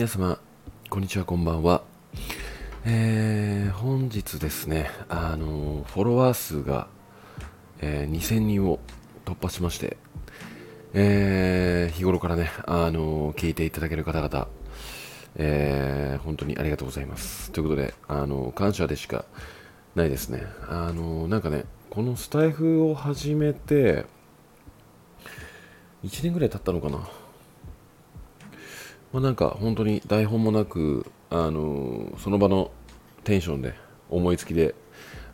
皆様、こんにちは、こんばんは。えー、本日ですね、あの、フォロワー数が、えー、2000人を突破しまして、えー、日頃からね、あの、聞いていただける方々、えー、本当にありがとうございます。ということで、あの、感謝でしかないですね。あの、なんかね、このスタイフを始めて、1年ぐらい経ったのかな。まあ、なんか本当に台本もなく、あのその場のテンションで思いつきで、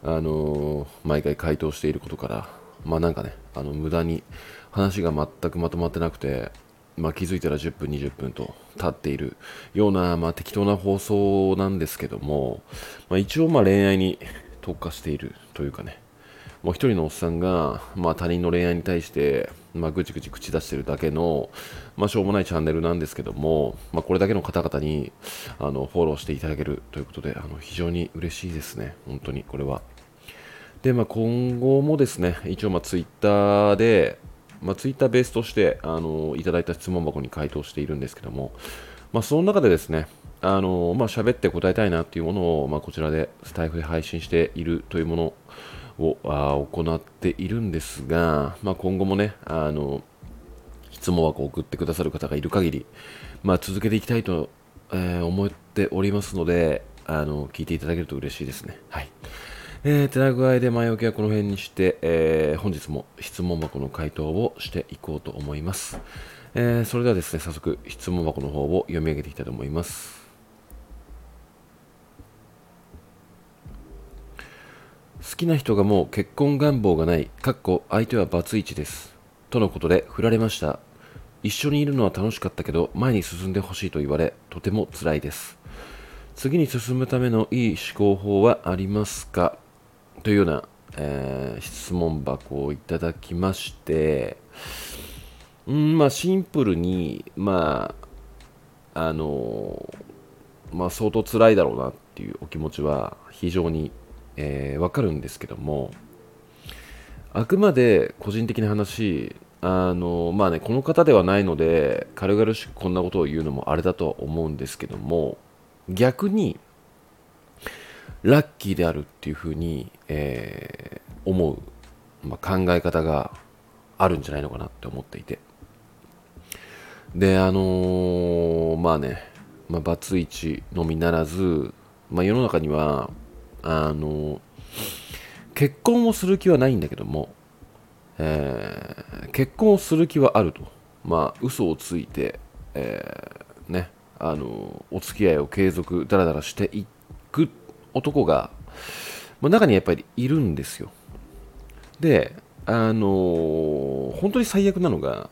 あの毎回回答していることから、まあなんかね、あの無駄に話が全くまとまってなくて、まあ、気づいたら10分、20分と経っているような、まあ、適当な放送なんですけども、まあ、一応まあ恋愛に特化しているというかね、もう一人のおっさんが、まあ、他人の恋愛に対して、まあ、ぐちぐち口出してるだけの、まあ、しょうもないチャンネルなんですけども、まあ、これだけの方々にあのフォローしていただけるということであの非常に嬉しいですね、本当にこれは。で、まあ、今後もですね、一応まあツイッターで、まあ、ツイッターベースとしてあのいただいた質問箱に回答しているんですけども、まあ、その中でですね、あのまあ、喋って答えたいなっていうものを、まあ、こちらでスタイフで配信しているというものを行っているんですが、まあ、今後もね、あの、質問箱を送ってくださる方がいる限り、まあ、続けていきたいと、えー、思っておりますので、あの、聞いていただけると嬉しいですね。はい。えー、手な具合で前置きはこの辺にして、えー、本日も質問箱の回答をしていこうと思います。えー、それではですね、早速質問箱の方を読み上げていきたいと思います。好きな人がもう結婚願望がない、かっこ相手はバツイチです。とのことで振られました。一緒にいるのは楽しかったけど前に進んでほしいと言われ、とても辛いです。次に進むためのいい思考法はありますか？というような、えー、質問箱をいただきまして、うんまあ、シンプルに、まあ、あのまあ、相当辛いだろうなっていうお気持ちは非常にえー、わかるんですけども、あくまで個人的な話、あのまあね、この方ではないので、軽々しくこんなことを言うのもあれだとは思うんですけども、逆に、ラッキーであるっていうふうに、えー、思う、まあ、考え方があるんじゃないのかなって思っていて。で、あのー、まあね、ま、バツイチのみならず、まあ、世の中には、あの結婚をする気はないんだけども、えー、結婚をする気はあると、まあ、嘘をついて、えー、ね、あのお付き合いを継続、だらだらしていく男が、まあ、中にやっぱりいるんですよ。で、あの本当に最悪なのが、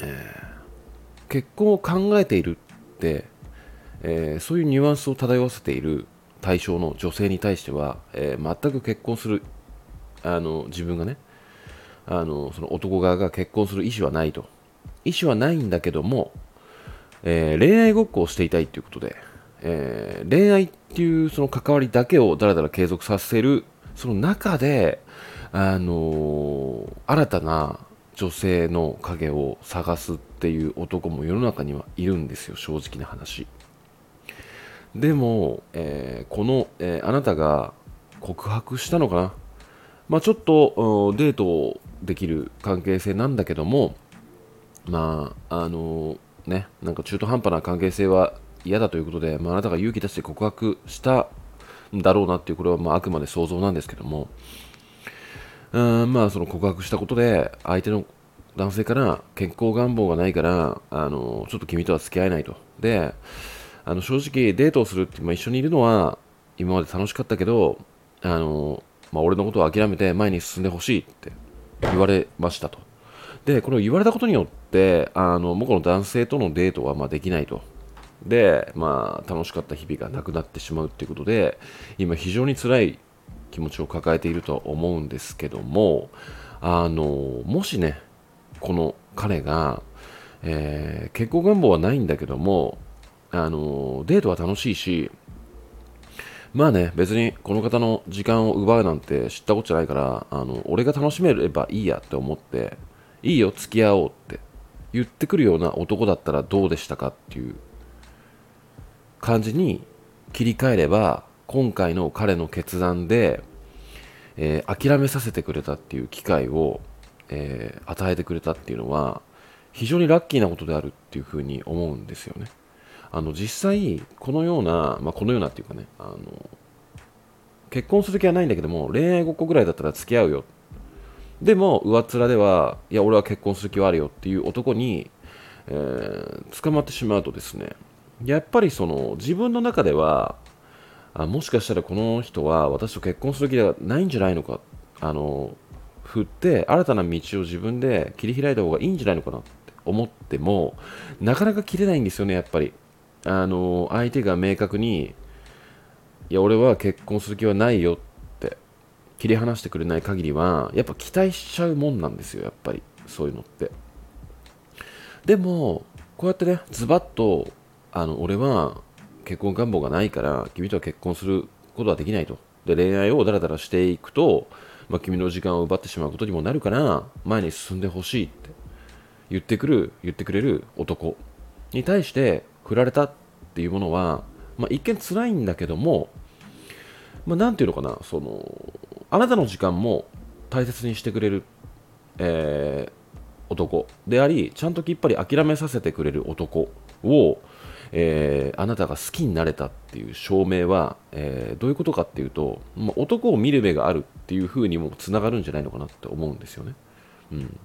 えー、結婚を考えているって、えー、そういうニュアンスを漂わせている対象の女性に対しては、えー、全く結婚するあの自分がねあのその男側が結婚する意思はないと意思はないんだけども、えー、恋愛ごっこをしていたいということで、えー、恋愛っていうその関わりだけをだらだら継続させるその中で、あの新たな女性の影を探すっていう男も世の中にはいるんですよ正直な話。でも、えー、この、えー、あなたが告白したのかな、まあ、ちょっとデートできる関係性なんだけども、まあ、あのー、ね、なんか中途半端な関係性は嫌だということで、まあ、あなたが勇気出して告白したんだろうなっていう、これはまああくまで想像なんですけども、うんまあ、その告白したことで、相手の男性から健康願望がないから、あのちょっと君とは付き合えないと。で、あの正直デートをするって、まあ、一緒にいるのは今まで楽しかったけどあの、まあ、俺のことを諦めて前に進んでほしいって言われましたと。でこれを言われたことによってあの僕の男性とのデートはまできないと。で、まあ、楽しかった日々がなくなってしまうっていうことで今非常に辛い気持ちを抱えていると思うんですけどもあのもしねこの彼が、えー、結婚願望はないんだけどもあのデートは楽しいし、まあね、別にこの方の時間を奪うなんて知ったことじゃないから、あの俺が楽しめればいいやって思って、いいよ、付き合おうって言ってくるような男だったらどうでしたかっていう感じに切り替えれば今回の彼の決断で、えー、諦めさせてくれたっていう機会を、えー、与えてくれたっていうのは非常にラッキーなことであるっていうふうに思うんですよね。あの実際このような、まあ、このようなっていうかねあの結婚する気はないんだけども恋愛5個ぐらいだったら付き合うよ。でも上っ面ではいや俺は結婚する気はあるよっていう男に、えー、捕まってしまうとですねやっぱりその自分の中ではあもしかしたらこの人は私と結婚する気ではないんじゃないのかあの振って新たな道を自分で切り開いた方がいいんじゃないのかなって思ってもなかなか切れないんですよねやっぱり。あの相手が明確にいや俺は結婚する気はないよって切り離してくれない限りはやっぱ期待しちゃうもんなんですよやっぱりそういうのって。でもこうやってねズバッとあの俺は結婚願望がないから君とは結婚することはできないと。で恋愛をダラダラしていくと、まあ、君の時間を奪ってしまうことにもなるから前に進んでほしいって言ってくる言ってくれる男に対して振られたっていうものは、まあ、一見辛いんだけども、まあ、なんていうのかなそのあなたの時間も大切にしてくれる、えー、男でありちゃんときっぱり諦めさせてくれる男をえー、あなたが好きになれたっていう証明は、えー、どういうことかっていうと、まあ、男を見る目があるっていうふうにもつながるんじゃないのかなって思うんですよね。うん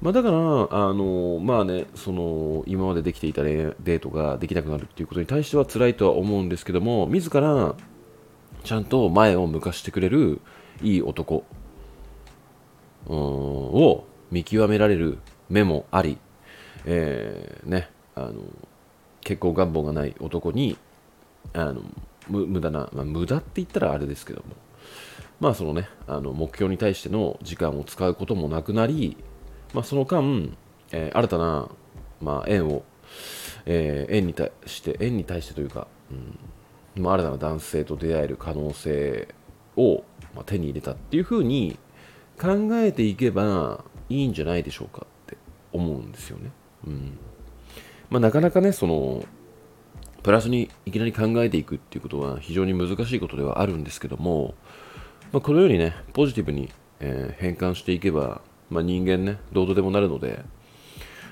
まあ、だから、あのまあね、その今までできていたデートができなくなるっていうことに対しては辛いとは思うんですけども、自らちゃんと前を向かしてくれるいい男を見極められる目もあり、えー、ね、あの結婚願望がない男にあの無駄な、まあ、無駄って言ったらあれですけどもまあそのねあの目標に対しての時間を使うこともなくなり、まあ、その間、えー、新たな、まあ、縁を、えー、縁に対して縁に対してというか、うんまあ、新たな男性と出会える可能性を、まあ、手に入れたっていうふうに考えていけばいいんじゃないでしょうかって思うんですよね。うんまあ、なかなかね、その、プラスにいきなり考えていくっていうことは非常に難しいことではあるんですけども、まあ、このようにね、ポジティブに、えー、変換していけば、まあ、人間ね、どうとでもなるので、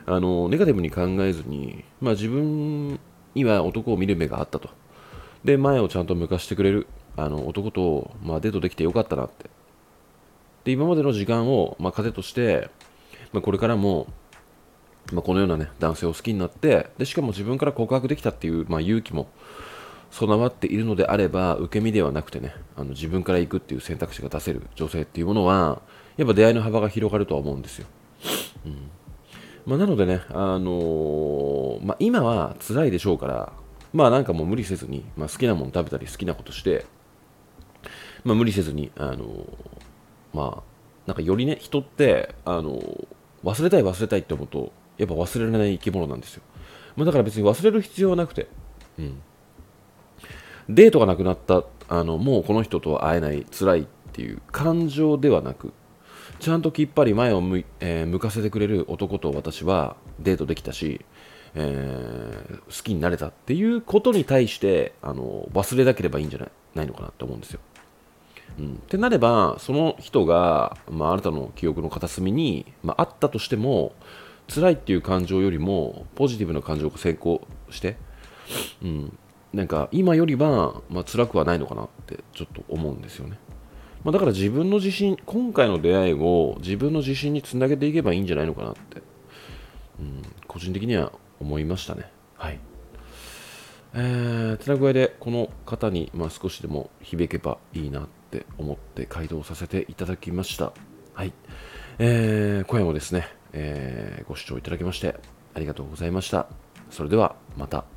あの、ネガティブに考えずに、まあ、自分には男を見る目があったと。で、前をちゃんと向かしてくれる、あの、男と、まあ、デートできてよかったなって。で、今までの時間を、まあ、糧として、まあ、これからも、まあ、このような、ね、男性を好きになってでしかも自分から告白できたっていう、まあ、勇気も備わっているのであれば受け身ではなくてねあの自分から行くっていう選択肢が出せる女性っていうものはやっぱ出会いの幅が広がるとは思うんですよ、うんまあ、なのでね、あのー、まあ、今は辛いでしょうからまあなんかもう無理せずに、まあ、好きなもの食べたり好きなことして、まあ、無理せずに、あのー、まあなんかよりね人って、あのー、忘れたい忘れたいって思うとやっぱ忘れられない生き物なんですよ。まあ、だから別に忘れる必要はなくて、うん。デートがなくなった、あの、もうこの人とは会えない、辛いっていう感情ではなく、ちゃんときっぱり前を向,、えー、向かせてくれる男と私はデートできたし、えー、好きになれたっていうことに対してあの忘れなければいいんじゃないないのかなって思うんですよ。うん、ってなればその人が、まあ、あなたの記憶の片隅に、まあ、あったとしても辛いっていう感情よりもポジティブな感情が先行して、うん、なんか今よりは、まあ、辛くはないのかなってちょっと思うんですよね。まあ、だから自分の自信、今回の出会いを自分の自信につなげていけばいいんじゃないのかなって、うん、個人的には思いましたね。はい。えー、てな具合でこの方に、まあ、少しでも響けばいいなって思って回答させていただきました。はい。えー、今夜もですね、えー、ご視聴いただきましてありがとうございました。それではまた。